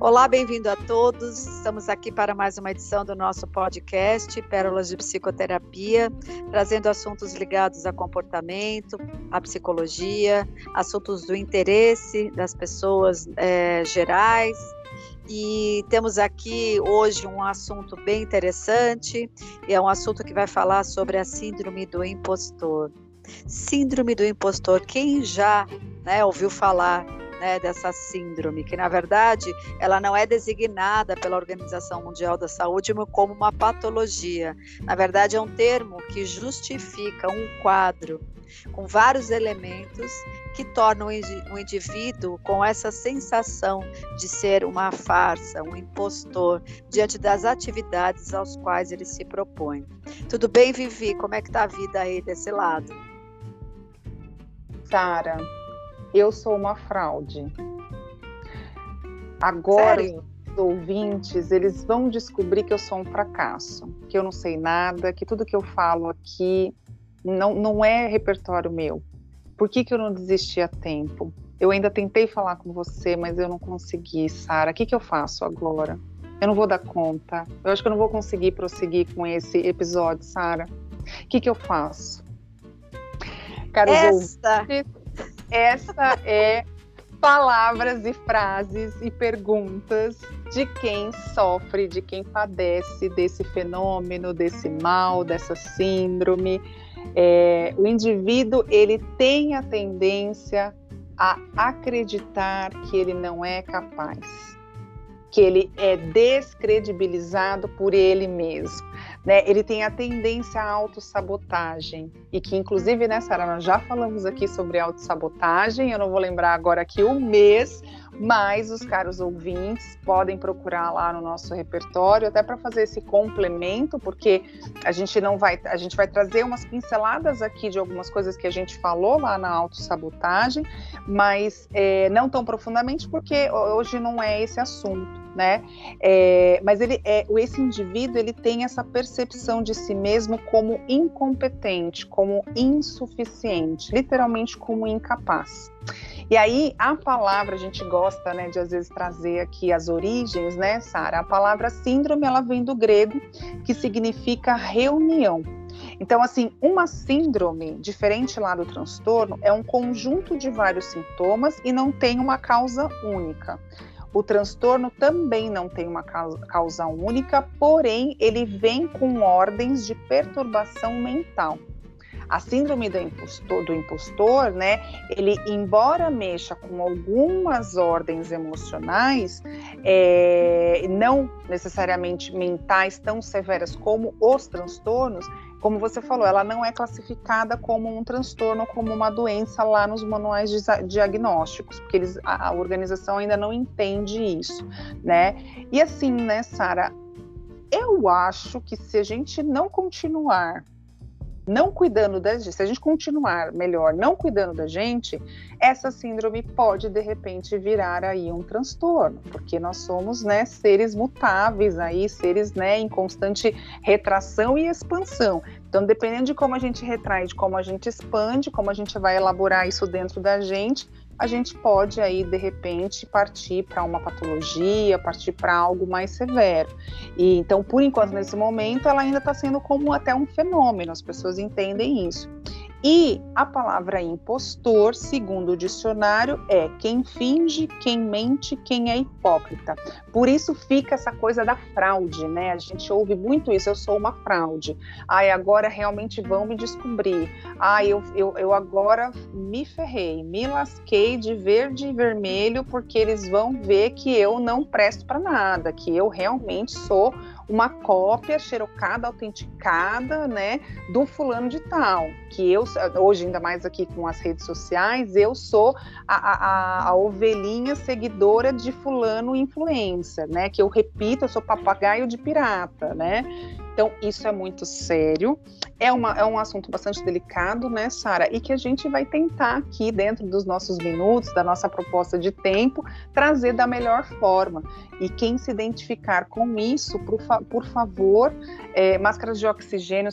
Olá, bem-vindo a todos. Estamos aqui para mais uma edição do nosso podcast Pérolas de Psicoterapia, trazendo assuntos ligados a comportamento, a psicologia, assuntos do interesse das pessoas é, gerais. E temos aqui hoje um assunto bem interessante, e é um assunto que vai falar sobre a síndrome do impostor. Síndrome do impostor, quem já né, ouviu falar né, dessa síndrome, que na verdade ela não é designada pela Organização Mundial da Saúde como uma patologia. Na verdade, é um termo que justifica um quadro com vários elementos que tornam o indivíduo com essa sensação de ser uma farsa, um impostor diante das atividades aos quais ele se propõe. Tudo bem, Vivi? Como é que está a vida aí desse lado? Sara, eu sou uma fraude. Agora Sério? os ouvintes, eles vão descobrir que eu sou um fracasso, que eu não sei nada, que tudo que eu falo aqui não, não é repertório meu. Por que, que eu não desisti a tempo? Eu ainda tentei falar com você, mas eu não consegui, Sara. O que, que eu faço agora? Eu não vou dar conta. Eu acho que eu não vou conseguir prosseguir com esse episódio, Sara. O que, que eu faço? Caros Esta ouvintes, essa é palavras e frases e perguntas de quem sofre, de quem padece desse fenômeno, desse mal, dessa síndrome. É, o indivíduo ele tem a tendência a acreditar que ele não é capaz, que ele é descredibilizado por ele mesmo né, ele tem a tendência à autossabotagem, e que inclusive, né, Sara, nós já falamos aqui sobre autossabotagem, eu não vou lembrar agora aqui o mês, mas os caros ouvintes podem procurar lá no nosso repertório, até para fazer esse complemento, porque a gente não vai, a gente vai trazer umas pinceladas aqui de algumas coisas que a gente falou lá na autossabotagem, mas é, não tão profundamente, porque hoje não é esse assunto né? É, mas ele é esse indivíduo ele tem essa percepção de si mesmo como incompetente, como insuficiente, literalmente como incapaz. E aí a palavra a gente gosta, né, de às vezes trazer aqui as origens, né, Sara? A palavra síndrome ela vem do grego, que significa reunião. Então, assim, uma síndrome, diferente lá do transtorno, é um conjunto de vários sintomas e não tem uma causa única. O transtorno também não tem uma causa única, porém ele vem com ordens de perturbação mental. A síndrome do impostor, do impostor, né, ele, embora mexa com algumas ordens emocionais, é, não necessariamente mentais tão severas como os transtornos, como você falou, ela não é classificada como um transtorno, como uma doença lá nos manuais de diagnósticos, porque eles, a, a organização ainda não entende isso, né? E assim, né, Sara, eu acho que se a gente não continuar não cuidando da gente, se a gente continuar melhor não cuidando da gente, essa síndrome pode de repente virar aí um transtorno, porque nós somos, né, seres mutáveis aí, seres, né, em constante retração e expansão. Então, dependendo de como a gente retrai, de como a gente expande, como a gente vai elaborar isso dentro da gente, a gente pode aí de repente partir para uma patologia, partir para algo mais severo. E então, por enquanto, nesse momento, ela ainda está sendo como até um fenômeno, as pessoas entendem isso. E a palavra impostor, segundo o dicionário, é quem finge, quem mente, quem é hipócrita. Por isso fica essa coisa da fraude, né? A gente ouve muito isso, eu sou uma fraude. Ai, agora realmente vão me descobrir. Ai, eu, eu, eu agora me ferrei, me lasquei de verde e vermelho porque eles vão ver que eu não presto para nada, que eu realmente sou uma cópia xerocada, autenticada, né, do fulano de tal. Que eu, hoje, ainda mais aqui com as redes sociais, eu sou a, a, a ovelhinha seguidora de fulano influencer, né? Que eu repito, eu sou papagaio de pirata, né? Então, isso é muito sério. É, uma, é um assunto bastante delicado, né, Sara? E que a gente vai tentar aqui, dentro dos nossos minutos, da nossa proposta de tempo, trazer da melhor forma. E quem se identificar com isso, por, fa por favor, é, máscaras de oxigênio,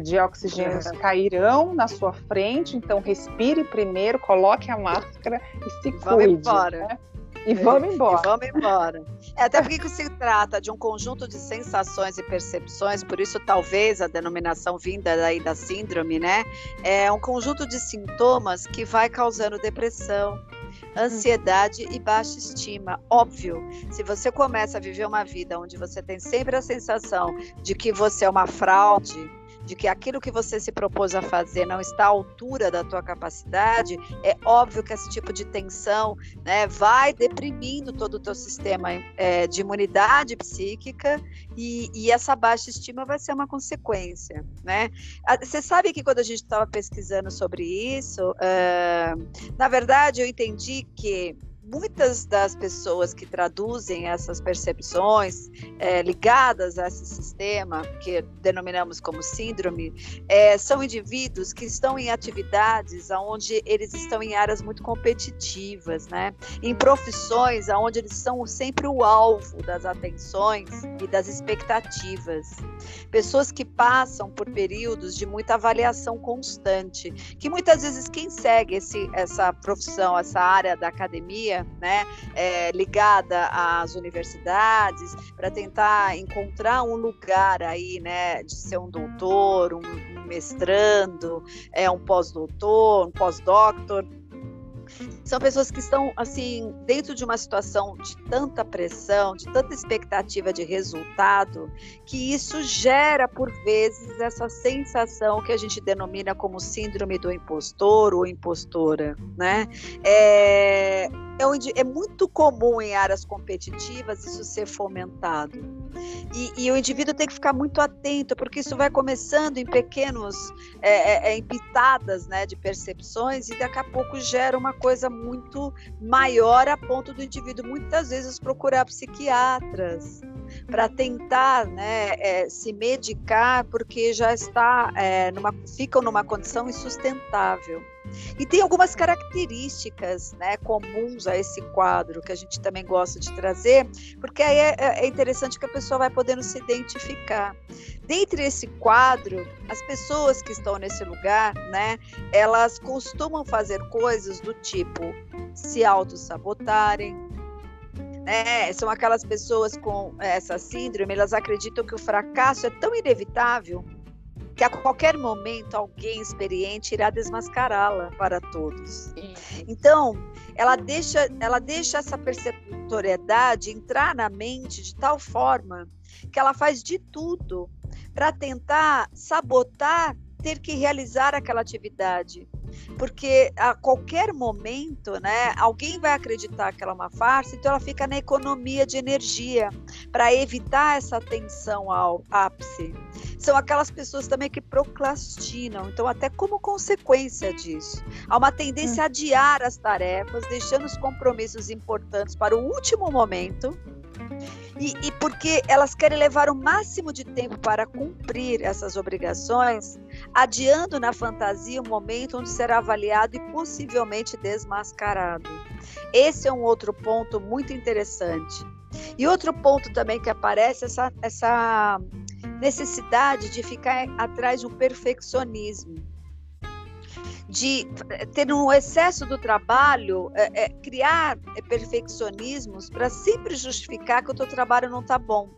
de oxigênio é. cairão na sua frente, então respire primeiro, coloque a máscara e se cuide. Vamos embora. Né? E vamos embora. E vamos embora. É, até porque se trata de um conjunto de sensações e percepções, por isso talvez a denominação vinda daí da síndrome, né? É um conjunto de sintomas que vai causando depressão, ansiedade e baixa estima. Óbvio, se você começa a viver uma vida onde você tem sempre a sensação de que você é uma fraude, de que aquilo que você se propôs a fazer não está à altura da tua capacidade, é óbvio que esse tipo de tensão né, vai deprimindo todo o teu sistema é, de imunidade psíquica e, e, essa baixa estima vai ser uma consequência. Né? Você sabe que quando a gente estava pesquisando sobre isso, uh, na verdade eu entendi que muitas das pessoas que traduzem essas percepções é, ligadas a esse sistema, que denominamos como síndrome, é, são indivíduos que estão em atividades onde eles estão em áreas muito competitivas, né? em profissões onde eles são sempre o alvo das atenções e das expectativas. Pessoas que passam por períodos de muita avaliação constante, que muitas vezes quem segue esse, essa profissão, essa área da academia, né, é, ligada às universidades, para tentar encontrar um lugar aí, né, de ser um doutor, um, um mestrando, é, um pós-doutor, um pós-doctor, são pessoas que estão assim dentro de uma situação de tanta pressão, de tanta expectativa de resultado, que isso gera por vezes essa sensação que a gente denomina como síndrome do impostor ou impostora, né? É, é, é muito comum em áreas competitivas isso ser fomentado. E, e, o indivíduo tem que ficar muito atento, porque isso vai começando em pequenos, é, é, é, em pitadas né, de percepções, e daqui a pouco gera uma coisa muito maior a ponto do indivíduo muitas vezes procurar psiquiatras para tentar né, é, se medicar, porque já está é, numa, ficam numa condição insustentável. E tem algumas características né, comuns a esse quadro que a gente também gosta de trazer, porque aí é, é, é interessante que a pessoa vai podendo se identificar. Dentre esse quadro, as pessoas que estão nesse lugar, né, elas costumam fazer coisas do tipo se auto-sabotarem, né? São aquelas pessoas com essa síndrome, elas acreditam que o fracasso é tão inevitável que a qualquer momento alguém experiente irá desmascará-la para todos. Então, ela deixa, ela deixa essa perceptoriedade entrar na mente de tal forma que ela faz de tudo para tentar sabotar ter que realizar aquela atividade porque a qualquer momento, né, alguém vai acreditar que ela é uma farsa, então ela fica na economia de energia para evitar essa tensão ao ápice. São aquelas pessoas também que procrastinam, então até como consequência disso, há uma tendência a adiar as tarefas, deixando os compromissos importantes para o último momento e, e, porque elas querem levar o máximo de tempo para cumprir essas obrigações, adiando na fantasia o momento onde será avaliado e possivelmente desmascarado. Esse é um outro ponto muito interessante. E outro ponto também que aparece é essa, essa necessidade de ficar atrás de um perfeccionismo de ter um excesso do trabalho, é, é, criar perfeccionismos para sempre justificar que o teu trabalho não está bom.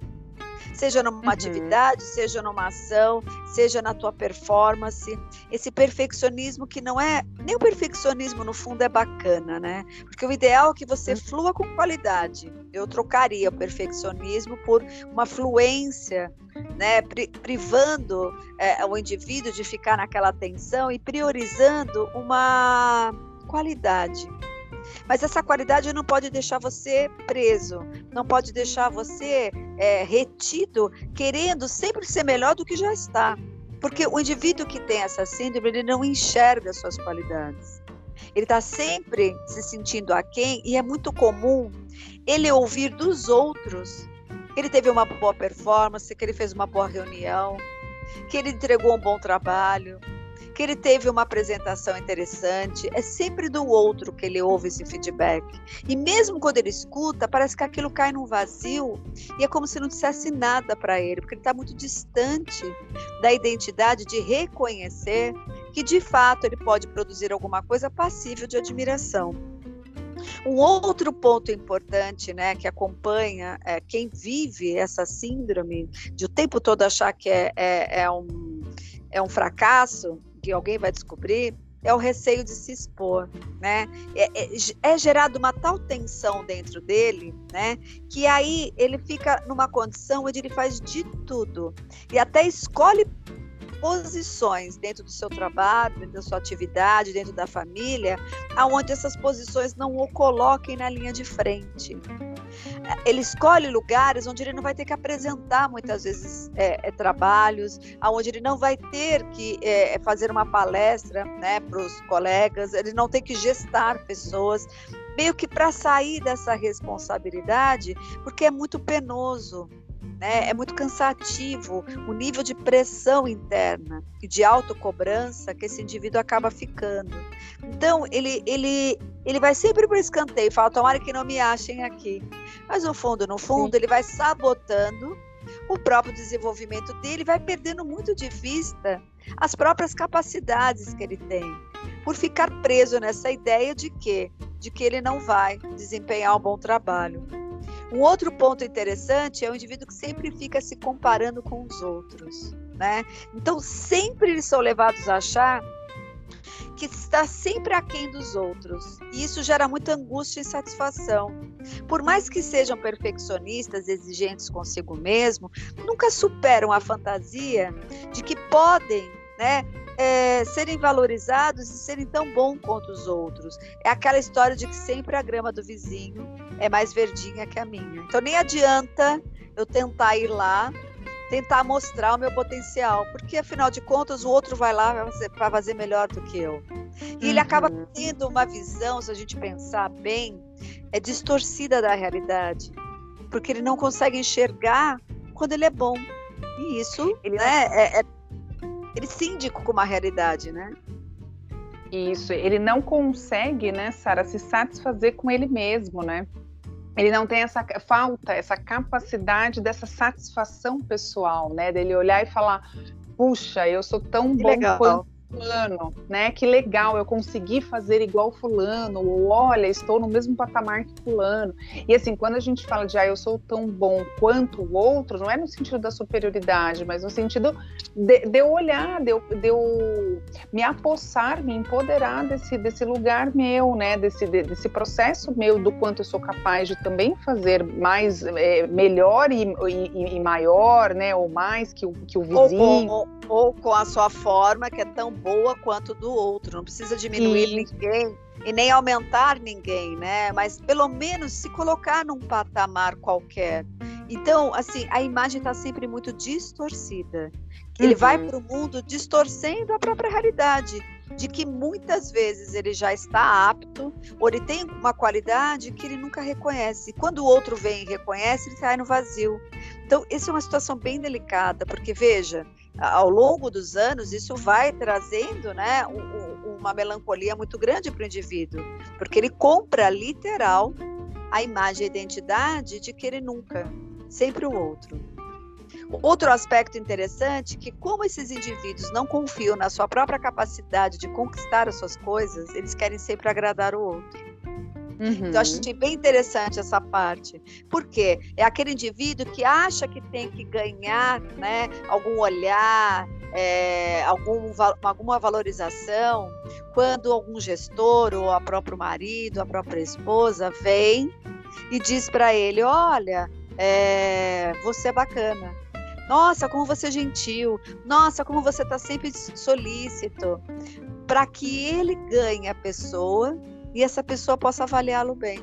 Seja numa uhum. atividade, seja numa ação, seja na tua performance. Esse perfeccionismo que não é. Nem o perfeccionismo, no fundo, é bacana, né? Porque o ideal é que você uhum. flua com qualidade. Eu trocaria o perfeccionismo por uma fluência né, privando é, o indivíduo de ficar naquela atenção e priorizando uma qualidade. Mas essa qualidade não pode deixar você preso, não pode deixar você é, retido, querendo sempre ser melhor do que já está. Porque o indivíduo que tem essa síndrome, ele não enxerga suas qualidades. Ele está sempre se sentindo aquém e é muito comum ele ouvir dos outros que ele teve uma boa performance, que ele fez uma boa reunião, que ele entregou um bom trabalho, que ele teve uma apresentação interessante. É sempre do outro que ele ouve esse feedback. E mesmo quando ele escuta, parece que aquilo cai num vazio e é como se não dissesse nada para ele, porque ele está muito distante da identidade de reconhecer que de fato ele pode produzir alguma coisa passível de admiração. Um outro ponto importante, né, que acompanha é, quem vive essa síndrome de o tempo todo achar que é, é, é, um, é um fracasso, que alguém vai descobrir, é o receio de se expor, né? É, é, é, gerado uma tal tensão dentro dele, né? Que aí ele fica numa condição onde ele faz de tudo e até escolhe posições dentro do seu trabalho, dentro da sua atividade, dentro da família, aonde essas posições não o coloquem na linha de frente. Ele escolhe lugares onde ele não vai ter que apresentar muitas vezes é, é, trabalhos, aonde ele não vai ter que é, fazer uma palestra né, para os colegas, ele não tem que gestar pessoas, meio que para sair dessa responsabilidade, porque é muito penoso né? É muito cansativo o nível de pressão interna e de autocobrança que esse indivíduo acaba ficando. Então, ele, ele, ele vai sempre para o escanteio, fala, tomara que não me achem aqui. Mas no fundo, no fundo, Sim. ele vai sabotando o próprio desenvolvimento dele, vai perdendo muito de vista as próprias capacidades que ele tem, por ficar preso nessa ideia de que, de que ele não vai desempenhar um bom trabalho. Um outro ponto interessante é o indivíduo que sempre fica se comparando com os outros, né? Então, sempre eles são levados a achar que está sempre aquém dos outros. E isso gera muita angústia e insatisfação. Por mais que sejam perfeccionistas, exigentes consigo mesmo, nunca superam a fantasia de que podem, né, é, serem valorizados e serem tão bons quanto os outros. É aquela história de que sempre a grama do vizinho é mais verdinha que a minha. Então nem adianta eu tentar ir lá, tentar mostrar o meu potencial, porque afinal de contas o outro vai lá para fazer, fazer, melhor do que eu. E uhum. ele acaba uhum. tendo uma visão, se a gente pensar bem, é distorcida da realidade, porque ele não consegue enxergar quando ele é bom. E isso ele né, é, é ele síndico com uma realidade, né? Isso, ele não consegue, né, Sara, se satisfazer com ele mesmo, né? Ele não tem essa falta, essa capacidade dessa satisfação pessoal, né? Dele olhar e falar, puxa, eu sou tão que bom legal. quanto fulano, né? Que legal, eu consegui fazer igual fulano, ou olha, estou no mesmo patamar que fulano. E assim, quando a gente fala de ah, eu sou tão bom quanto o outro, não é no sentido da superioridade, mas no sentido de, de eu olhar, de eu, de eu me apossar, me empoderar desse, desse lugar meu, né? Desse, desse processo meu do quanto eu sou capaz de também fazer mais, é, melhor e, e, e, maior, né? Ou mais que o, que o vizinho. Ou, ou, ou com a sua forma, que é tão boa quanto do outro. Não precisa diminuir Sim. ninguém e nem aumentar ninguém, né? Mas pelo menos se colocar num patamar qualquer. Então, assim, a imagem está sempre muito distorcida. Ele uhum. vai para o mundo distorcendo a própria realidade, de que muitas vezes ele já está apto, ou ele tem uma qualidade que ele nunca reconhece. Quando o outro vem e reconhece, ele cai no vazio. Então, essa é uma situação bem delicada, porque veja, ao longo dos anos, isso vai trazendo né, uma melancolia muito grande para o indivíduo, porque ele compra literal a imagem e a identidade de que ele nunca, sempre o outro. Outro aspecto interessante é que, como esses indivíduos não confiam na sua própria capacidade de conquistar as suas coisas, eles querem sempre agradar o outro. Uhum. Então, achei bem interessante essa parte. Porque é aquele indivíduo que acha que tem que ganhar né, algum olhar, é, algum, alguma valorização, quando algum gestor, ou a próprio marido, a própria esposa, vem e diz para ele: Olha, é, você é bacana. Nossa, como você é gentil. Nossa, como você está sempre solícito. Para que ele ganhe a pessoa e essa pessoa possa avaliá-lo bem.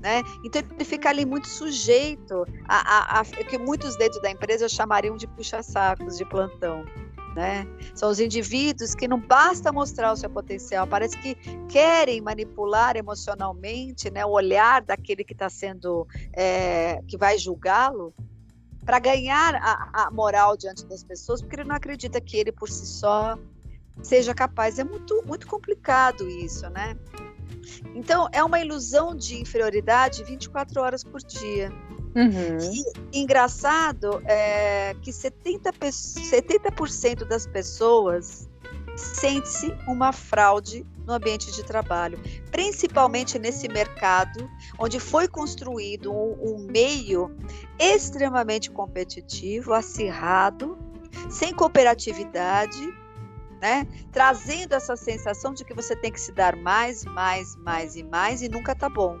Né? Então ele fica ali muito sujeito a, a, a que muitos dentro da empresa chamariam de puxa-sacos de plantão. Né? São os indivíduos que não basta mostrar o seu potencial, parece que querem manipular emocionalmente né, o olhar daquele que está sendo, é, que vai julgá-lo, para ganhar a, a, moral diante das pessoas, porque ele não acredita que ele por si só seja capaz. É muito, muito complicado isso, né? Então, é uma ilusão de inferioridade 24 horas por dia. Uhum. E engraçado é que 70%, 70 das pessoas sente-se uma fraude no ambiente de trabalho, principalmente nesse mercado onde foi construído um, um meio extremamente competitivo, acirrado, sem cooperatividade, né? Trazendo essa sensação de que você tem que se dar mais, mais, mais e mais e nunca tá bom.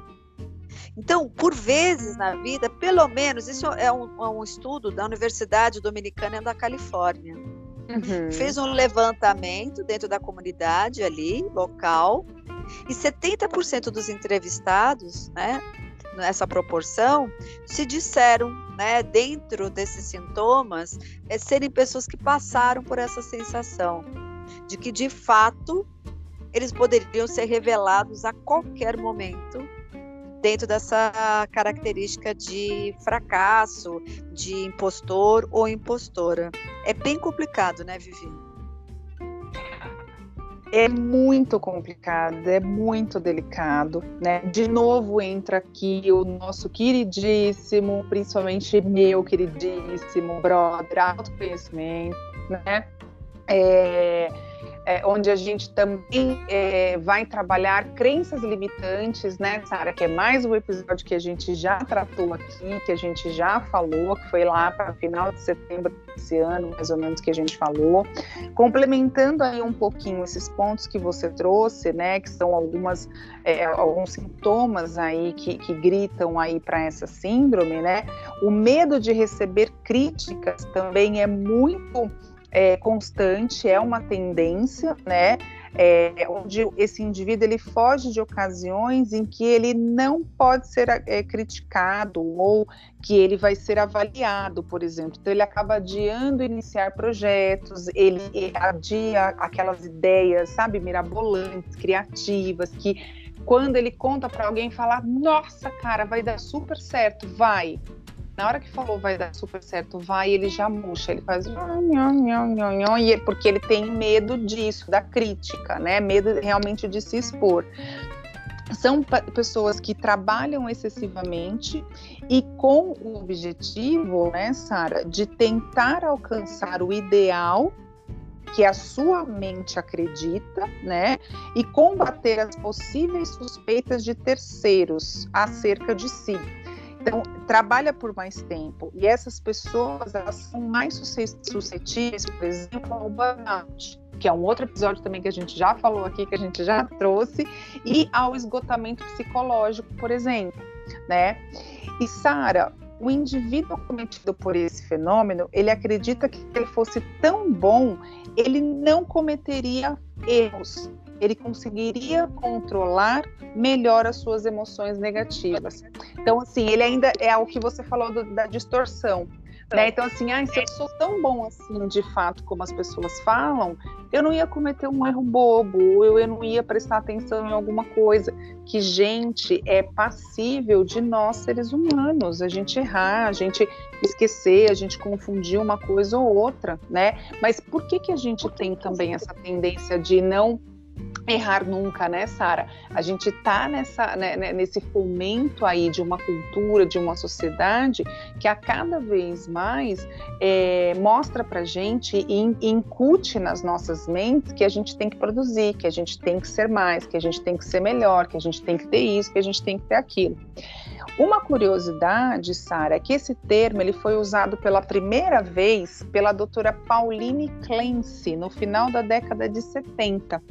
Então, por vezes na vida, pelo menos, isso é um, é um estudo da Universidade Dominicana da Califórnia. Uhum. Fez um levantamento dentro da comunidade ali, local, e 70% dos entrevistados, né, nessa proporção, se disseram, né, dentro desses sintomas, é serem pessoas que passaram por essa sensação de que de fato eles poderiam ser revelados a qualquer momento dentro dessa característica de fracasso, de impostor ou impostora. É bem complicado, né, Vivi? É muito complicado, é muito delicado, né? De novo entra aqui o nosso queridíssimo, principalmente meu queridíssimo brother, autoconhecimento, né? É, é, onde a gente também é, vai trabalhar crenças limitantes, né, Sara? Que é mais um episódio que a gente já tratou aqui, que a gente já falou, que foi lá para final de setembro desse ano, mais ou menos, que a gente falou. Complementando aí um pouquinho esses pontos que você trouxe, né, que são algumas, é, alguns sintomas aí que, que gritam aí para essa síndrome, né? O medo de receber críticas também é muito é, constante, é uma tendência, né? É, onde esse indivíduo ele foge de ocasiões em que ele não pode ser é, criticado ou que ele vai ser avaliado, por exemplo. Então ele acaba adiando iniciar projetos, ele adia aquelas ideias, sabe, mirabolantes, criativas, que quando ele conta para alguém falar, nossa, cara, vai dar super certo, vai. Na hora que falou vai dar super certo, vai, ele já murcha, ele faz e é porque ele tem medo disso, da crítica, né? Medo realmente de se expor. São pessoas que trabalham excessivamente e com o objetivo, né, Sara, de tentar alcançar o ideal que a sua mente acredita, né? E combater as possíveis suspeitas de terceiros acerca de si. Então, trabalha por mais tempo. E essas pessoas, elas são mais suscetíveis, por exemplo, ao burnout, que é um outro episódio também que a gente já falou aqui, que a gente já trouxe, e ao esgotamento psicológico, por exemplo, né? E Sara, o indivíduo cometido por esse fenômeno, ele acredita que se ele fosse tão bom, ele não cometeria erros, ele conseguiria controlar melhor as suas emoções negativas. Então, assim, ele ainda é o que você falou do, da distorção. Né? Então, assim, ah, se eu sou tão bom assim, de fato, como as pessoas falam, eu não ia cometer um erro bobo, eu, eu não ia prestar atenção em alguma coisa. Que, gente, é passível de nós, seres humanos, a gente errar, a gente esquecer, a gente confundir uma coisa ou outra, né? Mas por que, que a gente tem também essa tendência de não errar nunca, né, Sara? A gente tá nessa, né, né, nesse fomento aí de uma cultura, de uma sociedade que a cada vez mais é, mostra pra gente e incute nas nossas mentes que a gente tem que produzir, que a gente tem que ser mais, que a gente tem que ser melhor, que a gente tem que ter isso, que a gente tem que ter aquilo. Uma curiosidade, Sara, é que esse termo ele foi usado pela primeira vez pela doutora Pauline Clancy no final da década de 70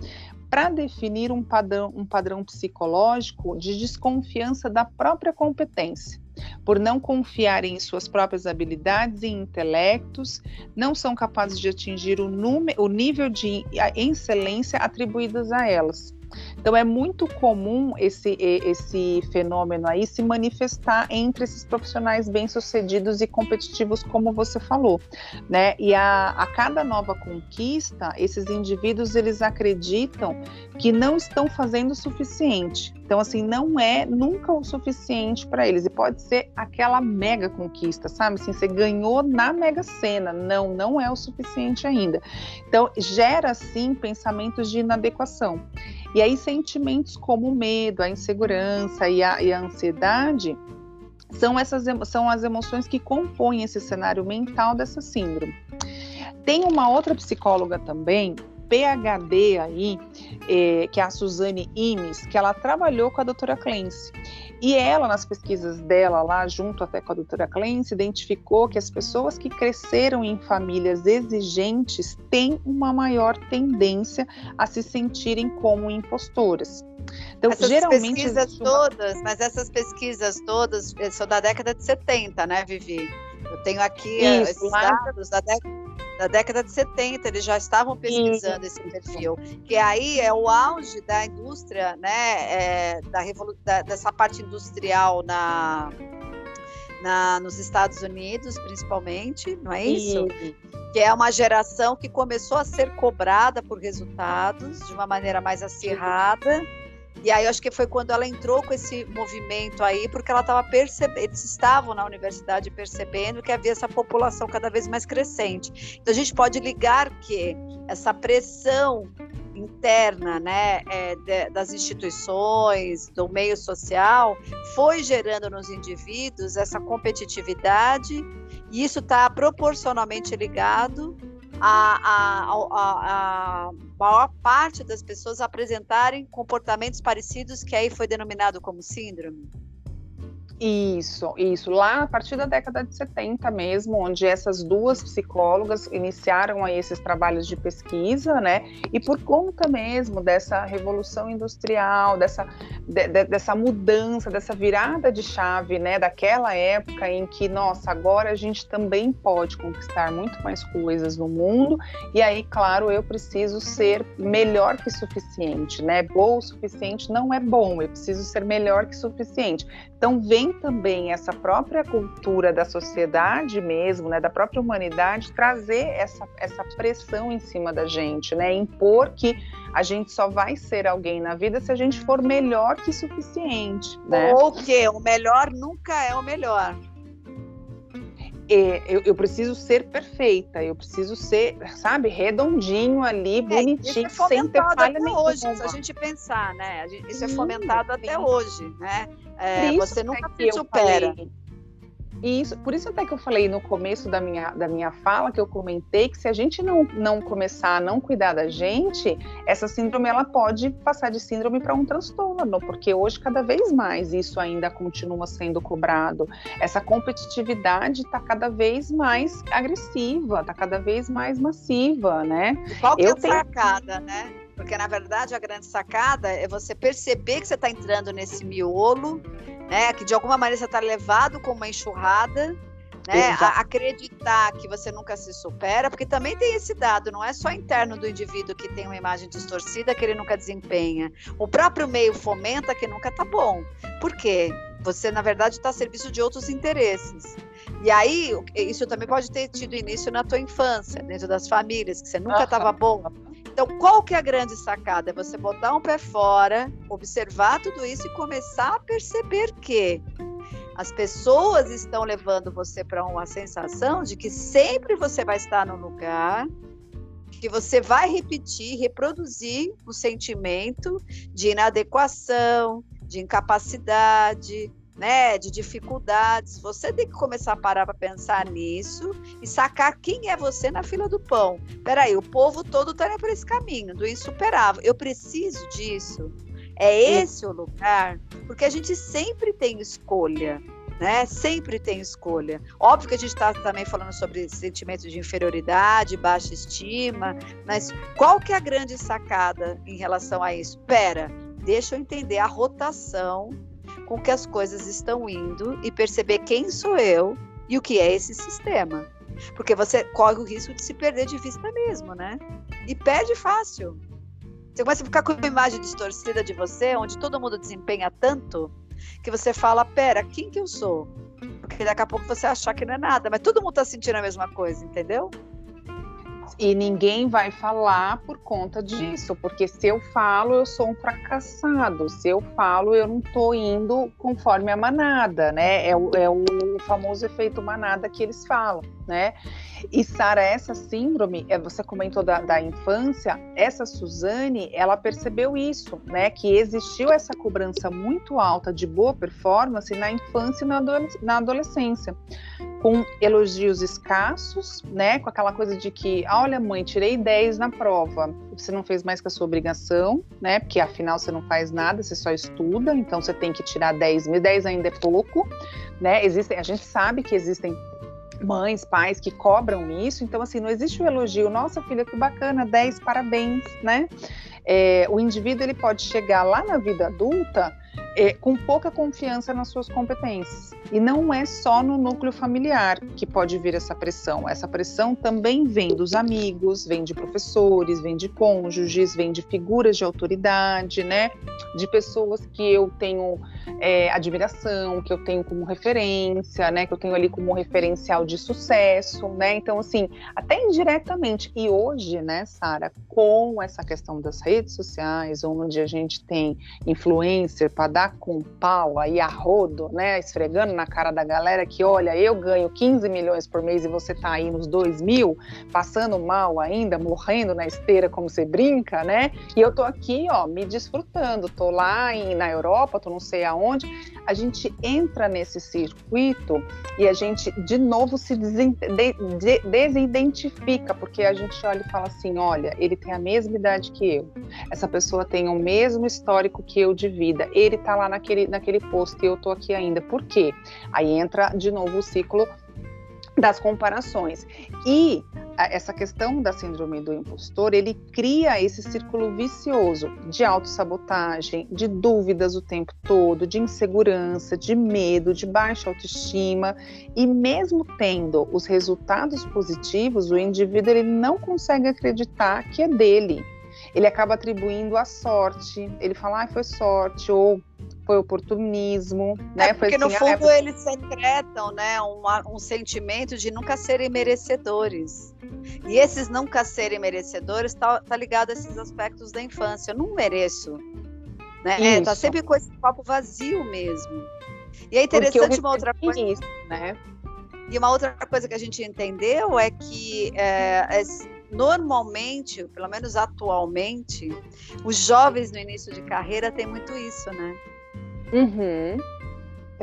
para definir um padrão, um padrão psicológico de desconfiança da própria competência, por não confiarem em suas próprias habilidades e intelectos, não são capazes de atingir o, número, o nível de excelência atribuídas a elas. Então é muito comum esse, esse fenômeno aí se manifestar entre esses profissionais bem-sucedidos e competitivos, como você falou, né? E a, a cada nova conquista, esses indivíduos eles acreditam que não estão fazendo o suficiente. Então, assim, não é nunca o suficiente para eles. E pode ser aquela mega conquista, sabe? Assim, você ganhou na mega sena. Não, não é o suficiente ainda. Então, gera, sim, pensamentos de inadequação. E aí, sentimentos como o medo, a insegurança e a, e a ansiedade são, essas, são as emoções que compõem esse cenário mental dessa síndrome. Tem uma outra psicóloga também, PhD aí, é, que é a Suzane Imes, que ela trabalhou com a doutora Clance. E ela, nas pesquisas dela, lá junto até com a doutora Clance, identificou que as pessoas que cresceram em famílias exigentes têm uma maior tendência a se sentirem como impostoras. Então, essas geralmente. Pesquisas todas, mas essas pesquisas todas eh, são da década de 70, né, Vivi? Eu tenho aqui eh, Isso, esses dados da década da década de 70, eles já estavam pesquisando esse perfil, que aí é o auge da indústria, né, é, da, da, dessa parte industrial na, na, nos Estados Unidos, principalmente, não é isso? Que é uma geração que começou a ser cobrada por resultados de uma maneira mais acirrada. E aí eu acho que foi quando ela entrou com esse movimento aí, porque ela estava percebendo, eles estavam na universidade percebendo que havia essa população cada vez mais crescente. Então a gente pode ligar que essa pressão interna né, é, de, das instituições, do meio social, foi gerando nos indivíduos essa competitividade, e isso está proporcionalmente ligado a, a, a, a, maior parte das pessoas apresentarem comportamentos parecidos, que aí foi denominado como síndrome? Isso, isso. Lá a partir da década de 70 mesmo, onde essas duas psicólogas iniciaram aí esses trabalhos de pesquisa, né? E por conta mesmo dessa revolução industrial, dessa, de, de, dessa mudança, dessa virada de chave, né? Daquela época em que, nossa, agora a gente também pode conquistar muito mais coisas no mundo. E aí, claro, eu preciso ser melhor que suficiente, né? Boa o suficiente não é bom, eu preciso ser melhor que suficiente. Então vem também essa própria cultura da sociedade mesmo, né, da própria humanidade, trazer essa, essa pressão em cima da gente, né, impor que a gente só vai ser alguém na vida se a gente for melhor que suficiente. Né? Ou que o melhor nunca é o melhor. É, eu, eu, preciso ser perfeita, eu preciso ser, sabe, redondinho ali, bonitinho, é, é sem ter falha nenhuma. hoje, se a gente pensar, né? Isso é fomentado sim, até hoje, né? É, você nunca se supera. Falei, isso, por isso até que eu falei no começo da minha, da minha fala, que eu comentei que se a gente não, não começar a não cuidar da gente, essa síndrome ela pode passar de síndrome para um transtorno, porque hoje cada vez mais isso ainda continua sendo cobrado. Essa competitividade está cada vez mais agressiva, está cada vez mais massiva, né? Qual que eu é tenho... sacada, né? Porque, na verdade, a grande sacada é você perceber que você está entrando nesse miolo né? Que de alguma maneira você está levado com uma enxurrada, né? A acreditar que você nunca se supera, porque também tem esse dado, não é só interno do indivíduo que tem uma imagem distorcida que ele nunca desempenha. O próprio meio fomenta que nunca tá bom. Por quê? Você, na verdade, está a serviço de outros interesses. E aí, isso também pode ter tido início na tua infância, dentro das famílias, que você nunca estava bom. Então, qual que é a grande sacada? É você botar um pé fora, observar tudo isso e começar a perceber que as pessoas estão levando você para uma sensação de que sempre você vai estar no lugar, que você vai repetir, reproduzir o sentimento de inadequação, de incapacidade, né, de dificuldades. Você tem que começar a parar para pensar nisso e sacar quem é você na fila do pão. Peraí, o povo todo está indo por esse caminho, do insuperável. Eu preciso disso. É esse o lugar, porque a gente sempre tem escolha. Né? Sempre tem escolha. Óbvio que a gente está também falando sobre sentimento de inferioridade, baixa estima, mas qual que é a grande sacada em relação a isso? Pera, deixa eu entender a rotação com que as coisas estão indo e perceber quem sou eu e o que é esse sistema. Porque você corre o risco de se perder de vista mesmo, né? E perde fácil. Você começa a ficar com uma imagem distorcida de você, onde todo mundo desempenha tanto, que você fala: pera, quem que eu sou? Porque daqui a pouco você achar que não é nada, mas todo mundo está sentindo a mesma coisa, entendeu? E ninguém vai falar por conta disso, porque se eu falo, eu sou um fracassado. Se eu falo, eu não estou indo conforme a manada, né? É o, é o famoso efeito manada que eles falam, né? E Sara, essa síndrome, é, você comentou da, da infância, essa Suzane, ela percebeu isso, né? Que existiu essa cobrança muito alta de boa performance na infância e na adolescência com elogios escassos, né? Com aquela coisa de que, olha, mãe, tirei 10 na prova. Você não fez mais que a sua obrigação, né? Porque afinal você não faz nada, você só estuda, então você tem que tirar 10 mil, 10 ainda é pouco, né? Existem, a gente sabe que existem mães, pais que cobram isso, então assim, não existe o elogio, nossa filha, que bacana, 10 parabéns, né? É, o indivíduo ele pode chegar lá na vida adulta é, com pouca confiança nas suas competências. E não é só no núcleo familiar que pode vir essa pressão. Essa pressão também vem dos amigos, vem de professores, vem de cônjuges, vem de figuras de autoridade, né? De pessoas que eu tenho é, admiração, que eu tenho como referência, né? Que eu tenho ali como referencial de sucesso, né? Então, assim, até indiretamente. E hoje, né, Sara, com essa questão das redes sociais, onde a gente tem influencer para dar com pau aí a rodo, né? Esfregando na cara da galera que, olha, eu ganho 15 milhões por mês e você tá aí nos 2 mil, passando mal ainda, morrendo na esteira, como você brinca, né? E eu tô aqui, ó, me desfrutando. Tô lá em, na Europa, tô não sei aonde. A gente entra nesse circuito e a gente, de novo, se desidentifica, porque a gente olha e fala assim: olha, ele tem a mesma idade que eu, essa pessoa tem o mesmo histórico que eu de vida, ele tá lá naquele, naquele posto e eu tô aqui ainda. Por quê? Aí entra de novo o ciclo das comparações. E essa questão da síndrome do impostor, ele cria esse círculo vicioso de autossabotagem, de dúvidas o tempo todo, de insegurança, de medo, de baixa autoestima, e mesmo tendo os resultados positivos, o indivíduo ele não consegue acreditar que é dele. Ele acaba atribuindo a sorte, ele fala, ah, foi sorte, ou foi oportunismo, né? É porque assim, no fundo é... eles secretam, né, um, um sentimento de nunca serem merecedores. E esses nunca serem merecedores tá, tá ligado a esses aspectos da infância. Eu não mereço, né? É, tá sempre com esse papo vazio mesmo. E é interessante uma outra coisa, isso, né? E uma outra coisa que a gente entendeu é que é, é, normalmente, pelo menos atualmente, os jovens no início de carreira têm muito isso, né? Uhum.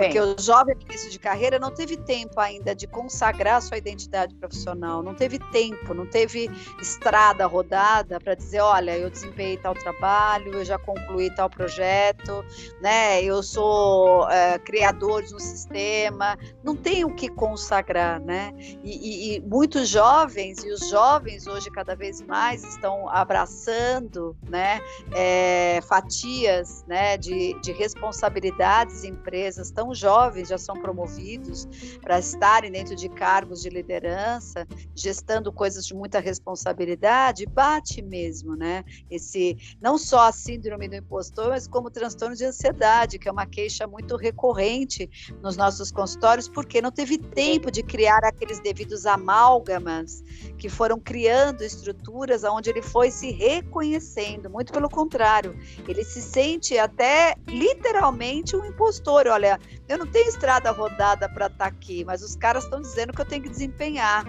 Porque o jovem início de carreira não teve tempo ainda de consagrar sua identidade profissional, não teve tempo, não teve estrada rodada para dizer, olha, eu desempenhei tal trabalho, eu já concluí tal projeto, né? Eu sou é, criador de um sistema, não tem o que consagrar, né? E, e, e muitos jovens e os jovens hoje cada vez mais estão abraçando, né? É, fatias, né? De, de responsabilidades em empresas tão jovens já são promovidos para estarem dentro de cargos de liderança, gestando coisas de muita responsabilidade, bate mesmo, né? Esse não só a síndrome do impostor, mas como transtorno de ansiedade, que é uma queixa muito recorrente nos nossos consultórios, porque não teve tempo de criar aqueles devidos amálgamas que foram criando estruturas onde ele foi se reconhecendo, muito pelo contrário, ele se sente até literalmente um impostor. Olha, eu não tenho estrada rodada para estar tá aqui, mas os caras estão dizendo que eu tenho que desempenhar.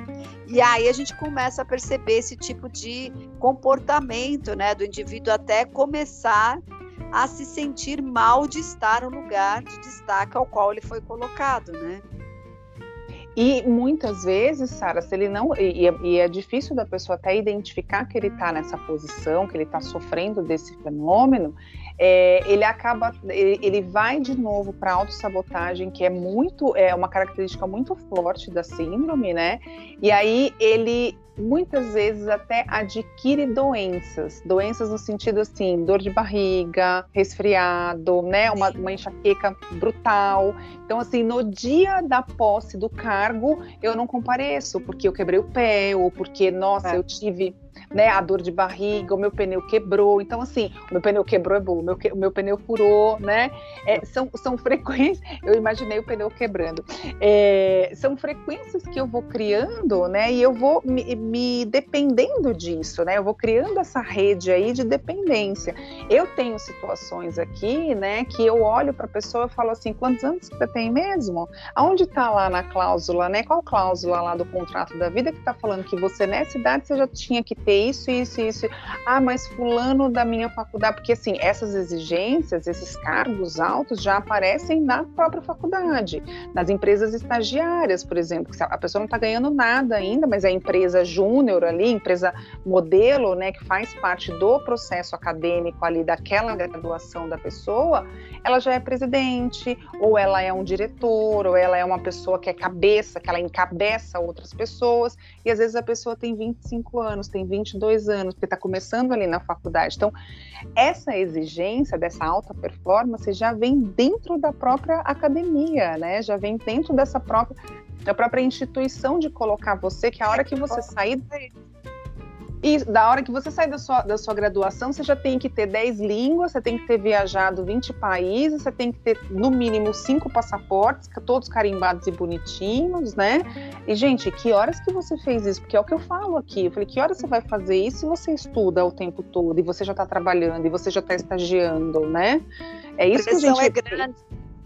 E aí a gente começa a perceber esse tipo de comportamento, né, do indivíduo até começar a se sentir mal de estar no lugar de destaque ao qual ele foi colocado, né? E muitas vezes, Sara, se ele não. E, e, é difícil da pessoa até identificar que ele está nessa posição, que ele está sofrendo desse fenômeno, é, ele acaba, ele, ele vai de novo para a autossabotagem, que é muito, é uma característica muito forte da síndrome, né? E aí ele muitas vezes até adquire doenças, doenças no sentido assim, dor de barriga, resfriado, né, uma, uma enxaqueca brutal. Então, assim, no dia da posse do cargo, eu não compareço, porque eu quebrei o pé, ou porque, nossa, é. eu tive né, a dor de barriga, o meu pneu quebrou. Então, assim, o meu pneu quebrou é bom, o meu, o meu pneu furou, né? É, são, são frequências, eu imaginei o pneu quebrando. É, são frequências que eu vou criando, né? E eu vou me, me dependendo disso, né? Eu vou criando essa rede aí de dependência. Eu tenho situações aqui, né, que eu olho para a pessoa e falo assim: quantos anos você tem mesmo? Aonde está lá na cláusula, né? Qual cláusula lá do contrato da vida que está falando que você nessa idade você já tinha que ter isso, isso, isso. Ah, mas fulano da minha faculdade, porque assim, essas exigências, esses cargos altos já aparecem na própria faculdade, nas empresas estagiárias, por exemplo, a pessoa não está ganhando nada ainda, mas é a empresa júnior ali, empresa modelo, né, que faz parte do processo acadêmico ali daquela graduação da pessoa, ela já é presidente, ou ela é um diretor, ou ela é uma pessoa que é cabeça, que ela encabeça outras pessoas, e às vezes a pessoa tem 25 anos, tem 22 anos, porque está começando ali na faculdade. Então, essa exigência dessa alta performance já vem dentro da própria academia, né? Já vem dentro dessa própria da própria instituição de colocar você que a hora que você sair e da hora que você sai da sua, da sua graduação, você já tem que ter 10 línguas, você tem que ter viajado 20 países, você tem que ter no mínimo cinco passaportes, todos carimbados e bonitinhos, né? E, gente, que horas que você fez isso? Porque é o que eu falo aqui. Eu falei, que horas você vai fazer isso se você estuda o tempo todo e você já está trabalhando e você já está estagiando, né? É isso que a gente... é grande.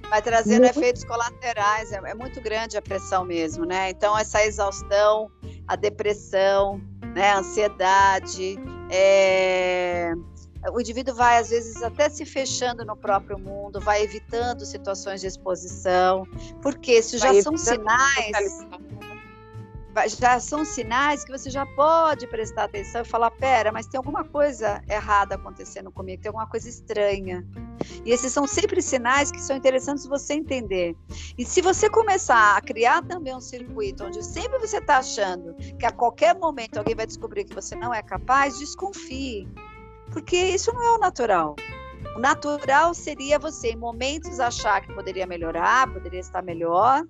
Vai trazendo muito... efeitos colaterais, é, é muito grande a pressão mesmo, né? Então, essa exaustão, a depressão, né, ansiedade, é... o indivíduo vai às vezes até se fechando no próprio mundo, vai evitando situações de exposição, porque isso já são sinais já são sinais que você já pode prestar atenção e falar: pera, mas tem alguma coisa errada acontecendo comigo, tem alguma coisa estranha. E esses são sempre sinais que são interessantes você entender. E se você começar a criar também um circuito onde sempre você está achando que a qualquer momento alguém vai descobrir que você não é capaz, desconfie. Porque isso não é o natural. O natural seria você, em momentos, achar que poderia melhorar, poderia estar melhor,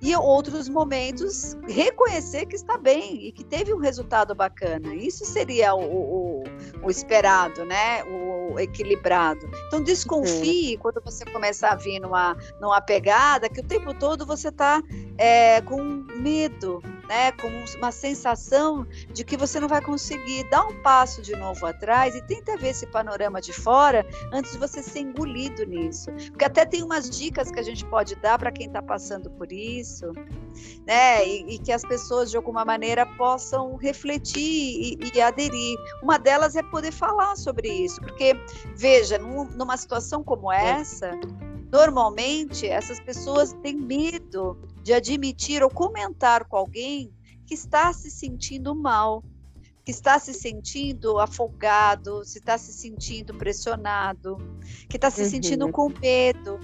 e outros momentos reconhecer que está bem e que teve um resultado bacana. Isso seria o, o, o esperado, né? O equilibrado. Então desconfie quando você começar a vir numa, numa pegada que o tempo todo você está é, com medo, né, com uma sensação de que você não vai conseguir dar um passo de novo atrás e tenta ver esse panorama de fora antes de você ser engolido nisso. Porque até tem umas dicas que a gente pode dar para quem está passando por isso, né, e, e, que as pessoas de alguma maneira possam refletir e, e aderir. Uma delas é poder falar sobre isso, porque veja, num, numa situação como essa, Normalmente, essas pessoas têm medo de admitir ou comentar com alguém que está se sentindo mal, que está se sentindo afogado, se está se sentindo pressionado, que está se uhum. sentindo com medo,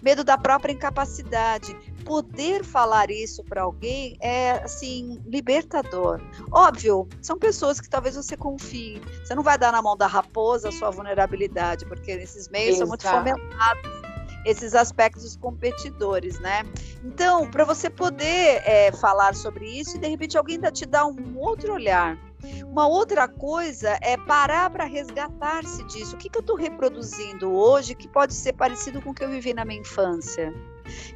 medo da própria incapacidade. Poder falar isso para alguém é assim libertador. Óbvio, são pessoas que talvez você confie. Você não vai dar na mão da raposa a sua vulnerabilidade, porque esses meios Exato. são muito fomentados esses aspectos competidores, né? Então, para você poder é, falar sobre isso e de repente alguém ainda te dá um outro olhar. Uma outra coisa é parar para resgatar-se disso. O que, que eu estou reproduzindo hoje que pode ser parecido com o que eu vivi na minha infância?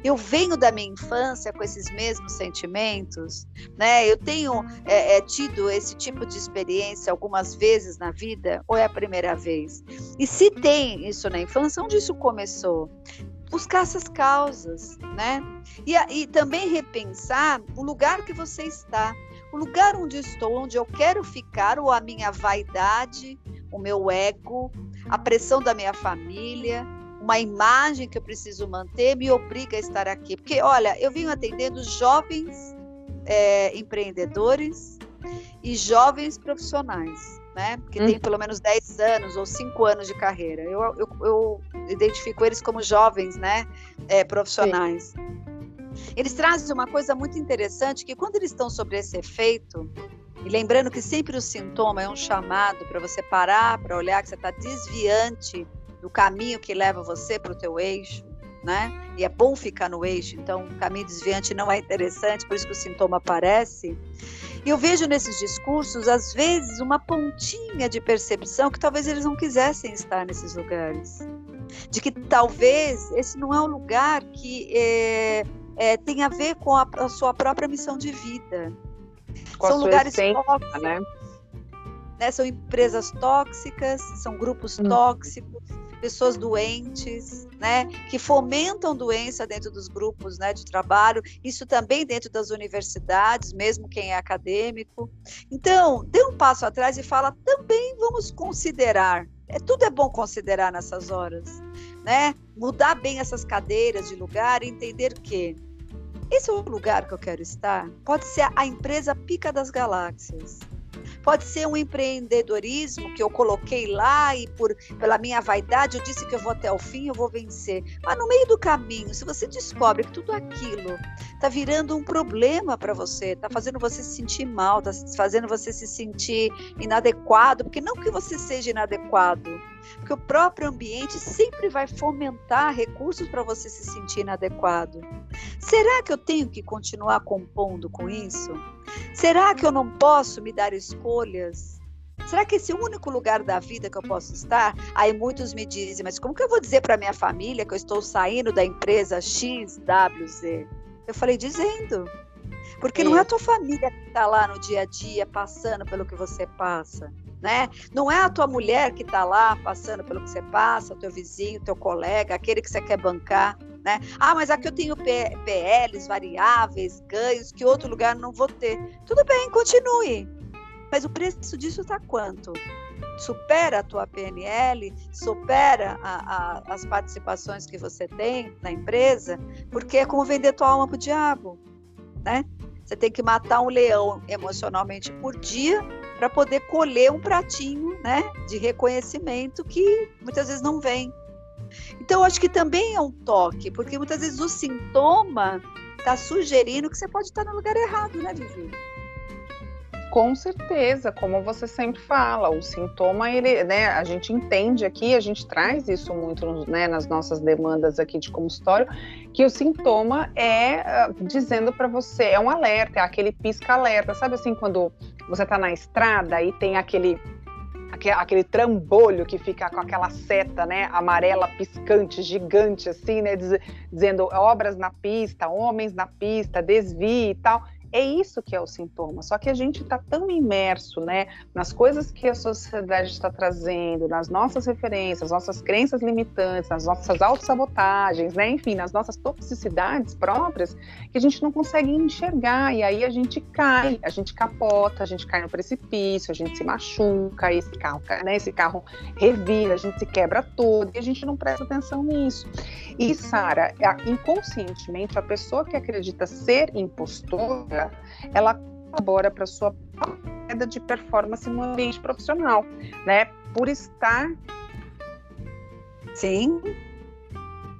Eu venho da minha infância com esses mesmos sentimentos, né? Eu tenho é, é, tido esse tipo de experiência algumas vezes na vida, ou é a primeira vez? E se tem isso na infância, onde isso começou? Buscar essas causas, né? E, e também repensar o lugar que você está, o lugar onde estou, onde eu quero ficar, ou a minha vaidade, o meu ego, a pressão da minha família, uma imagem que eu preciso manter me obriga a estar aqui. Porque, olha, eu venho atendendo jovens é, empreendedores e jovens profissionais, né? Que hum. têm pelo menos 10 anos ou 5 anos de carreira. Eu, eu, eu identifico eles como jovens, né? É, profissionais. Sim. Eles trazem uma coisa muito interessante que quando eles estão sobre esse efeito, e lembrando que sempre o sintoma é um chamado para você parar, para olhar que você está desviante do caminho que leva você para o teu eixo, né? E é bom ficar no eixo, então o caminho desviante não é interessante, por isso que o sintoma aparece. E eu vejo nesses discursos, às vezes, uma pontinha de percepção que talvez eles não quisessem estar nesses lugares. De que talvez esse não é um lugar que é, é, tem a ver com a, a, sua própria missão de vida. Com São lugares tóxicos, né? né? São empresas tóxicas, são grupos hum. tóxicos pessoas doentes, né, que fomentam doença dentro dos grupos, né, de trabalho, isso também dentro das universidades, mesmo quem é acadêmico. Então, dê um passo atrás e fala, também vamos considerar, é, tudo é bom considerar nessas horas, né, mudar bem essas cadeiras de lugar e entender que esse é o lugar que eu quero estar. Pode ser a empresa pica das galáxias. Pode ser um empreendedorismo que eu coloquei lá e por pela minha vaidade eu disse que eu vou até o fim, eu vou vencer. Mas no meio do caminho, se você descobre que tudo aquilo está virando um problema para você, está fazendo você se sentir mal, está fazendo você se sentir inadequado, porque não que você seja inadequado, porque o próprio ambiente sempre vai fomentar recursos para você se sentir inadequado. Será que eu tenho que continuar compondo com isso? Será que eu não posso me dar escolhas? Será que esse o único lugar da vida que eu posso estar? Aí muitos me dizem, mas como que eu vou dizer para minha família que eu estou saindo da empresa XWZ? Eu falei, dizendo. Porque é. não é a tua família que está lá no dia a dia passando pelo que você passa né? Não é a tua mulher que está lá passando pelo que você passa, o teu vizinho, teu colega, aquele que você quer bancar, né? Ah, mas aqui eu tenho PLs, variáveis, ganhos, que outro lugar não vou ter. Tudo bem, continue. Mas o preço disso está quanto? Supera a tua PNL, supera a, a, as participações que você tem na empresa, porque é como vender tua alma para o diabo, né? Você tem que matar um leão emocionalmente por dia para poder colher um pratinho né, de reconhecimento que muitas vezes não vem. Então, eu acho que também é um toque, porque muitas vezes o sintoma está sugerindo que você pode estar no lugar errado, né, Vivi? Com certeza, como você sempre fala, o sintoma, ele, né, a gente entende aqui, a gente traz isso muito né, nas nossas demandas aqui de consultório, que o sintoma é uh, dizendo para você, é um alerta, é aquele pisca-alerta, sabe assim, quando você está na estrada e tem aquele aquele trambolho que fica com aquela seta, né, amarela piscante, gigante, assim, né, dizendo obras na pista, homens na pista, desvie e tal. É isso que é o sintoma. Só que a gente está tão imerso, né, nas coisas que a sociedade está trazendo, nas nossas referências, nossas crenças limitantes, nas nossas autossabotagens, né, enfim, nas nossas toxicidades próprias, que a gente não consegue enxergar. E aí a gente cai, a gente capota, a gente cai no precipício, a gente se machuca, esse carro, né, esse carro revira, a gente se quebra todo e a gente não presta atenção nisso. E Sara, inconscientemente, a pessoa que acredita ser impostora ela colabora para sua queda de performance no ambiente profissional, né? Por estar Sim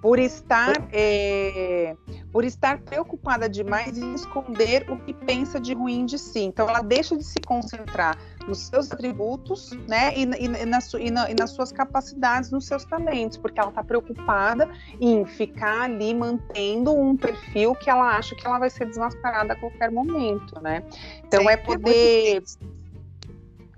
por estar, é, por estar preocupada demais em esconder o que pensa de ruim de si. Então, ela deixa de se concentrar nos seus atributos, né, e, e, e, na, e, na, e nas suas capacidades, nos seus talentos, porque ela está preocupada em ficar ali mantendo um perfil que ela acha que ela vai ser desmascarada a qualquer momento, né? Então, é, é poder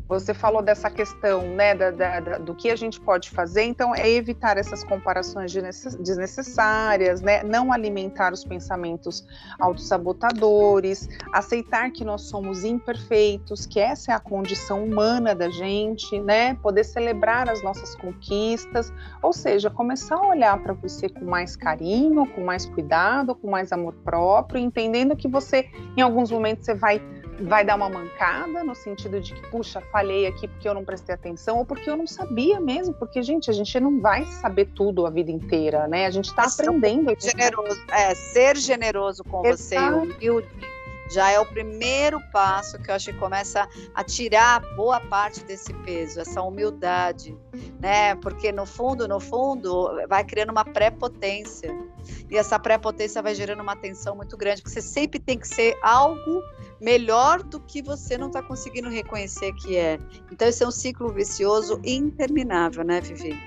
você falou dessa questão, né, da, da, da, do que a gente pode fazer, então é evitar essas comparações desnecessárias, né, não alimentar os pensamentos autossabotadores, aceitar que nós somos imperfeitos, que essa é a condição humana da gente, né, poder celebrar as nossas conquistas, ou seja, começar a olhar para você com mais carinho, com mais cuidado, com mais amor próprio, entendendo que você, em alguns momentos, você vai vai dar uma mancada no sentido de que, puxa, falhei aqui porque eu não prestei atenção ou porque eu não sabia mesmo, porque, gente, a gente não vai saber tudo a vida inteira, né? A gente está aprendendo. Generoso, é, ser generoso com Exato. você, humilde, já é o primeiro passo que eu acho que começa a tirar boa parte desse peso, essa humildade, né? Porque no fundo, no fundo, vai criando uma prepotência. E essa prepotência vai gerando uma tensão muito grande, porque você sempre tem que ser algo melhor do que você não está conseguindo reconhecer que é. Então, esse é um ciclo vicioso interminável, né, Vivi?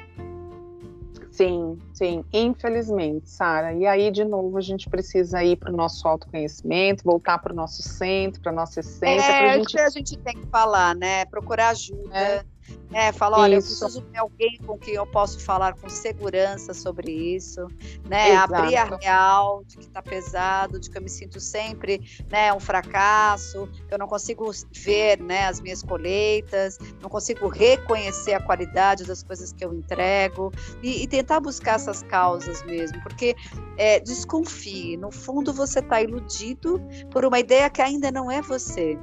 Sim, sim, infelizmente, Sara. E aí, de novo, a gente precisa ir para o nosso autoconhecimento, voltar para o nosso centro, para a nossa essência. É, gente... a gente tem que falar, né? Procurar ajuda. É. É, fala, olha, isso. eu preciso ter alguém com quem eu posso falar com segurança sobre isso, né? Exato. Abrir a real de que está pesado, de que eu me sinto sempre, né, um fracasso, que eu não consigo ver, né, as minhas colheitas, não consigo reconhecer a qualidade das coisas que eu entrego e, e tentar buscar essas causas mesmo, porque é, desconfie, no fundo você está iludido por uma ideia que ainda não é você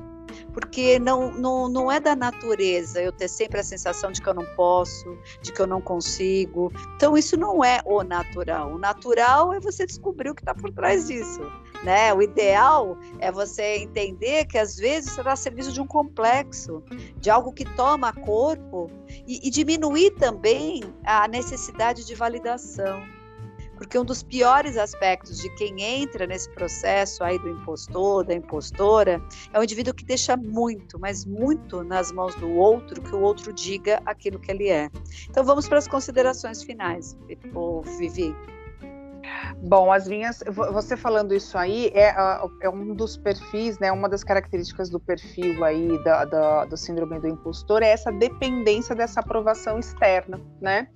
porque não, não, não é da natureza eu ter sempre a sensação de que eu não posso, de que eu não consigo. Então, isso não é o natural. O natural é você descobrir o que está por trás disso. Né? O ideal é você entender que às vezes está a serviço de um complexo, de algo que toma corpo e, e diminuir também a necessidade de validação. Porque um dos piores aspectos de quem entra nesse processo aí do impostor, da impostora, é o indivíduo que deixa muito, mas muito nas mãos do outro, que o outro diga aquilo que ele é. Então vamos para as considerações finais, Vivi. Bom, as minhas, você falando isso aí é, é, um dos perfis, né? Uma das características do perfil aí da, da, do síndrome do impostor é essa dependência dessa aprovação externa, né?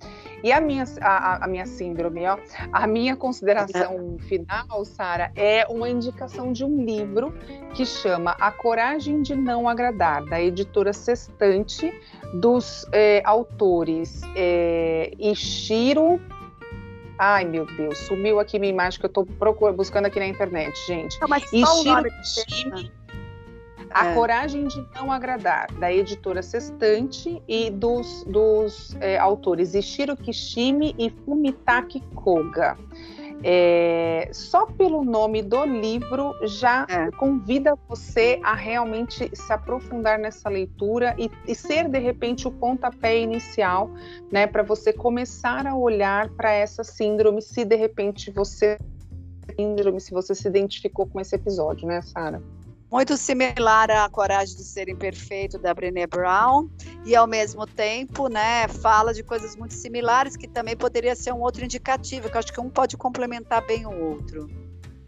E a minha, a, a minha síndrome, ó, a minha consideração final, Sara, é uma indicação de um livro que chama A Coragem de Não Agradar, da editora Sextante, dos é, autores é, Ishiro Ai, meu Deus, sumiu aqui minha imagem que eu estou procurando, buscando aqui na internet, gente. Não, mas Ishiro Kishimi, A é. Coragem de Não Agradar, da editora Sextante e dos, dos é, autores Ishiro Kishimi e Fumitaki Koga. É, só pelo nome do livro já é. convida você a realmente se aprofundar nessa leitura e, e ser de repente o pontapé inicial, né, para você começar a olhar para essa síndrome, se de repente você síndrome, se você se identificou com esse episódio, né, Sara? Muito similar à Coragem de Ser Imperfeito da Brené Brown e ao mesmo tempo, né, fala de coisas muito similares que também poderia ser um outro indicativo, que eu acho que um pode complementar bem o outro.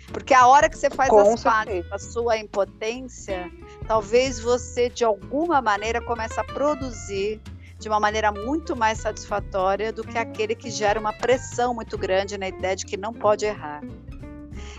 Porque a hora que você faz Com as pazes da sua impotência, talvez você de alguma maneira comece a produzir de uma maneira muito mais satisfatória do que aquele que gera uma pressão muito grande na ideia de que não pode errar.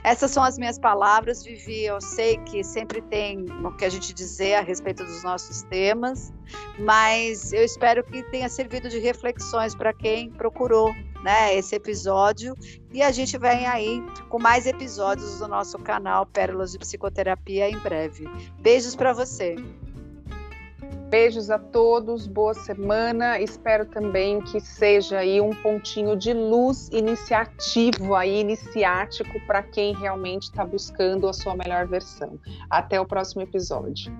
Essas são as minhas palavras, Vivi. Eu sei que sempre tem o que a gente dizer a respeito dos nossos temas, mas eu espero que tenha servido de reflexões para quem procurou né, esse episódio. E a gente vem aí com mais episódios do nosso canal Pérolas de Psicoterapia em breve. Beijos para você. Beijos a todos, boa semana. Espero também que seja aí um pontinho de luz iniciativo aí, iniciático para quem realmente está buscando a sua melhor versão. Até o próximo episódio.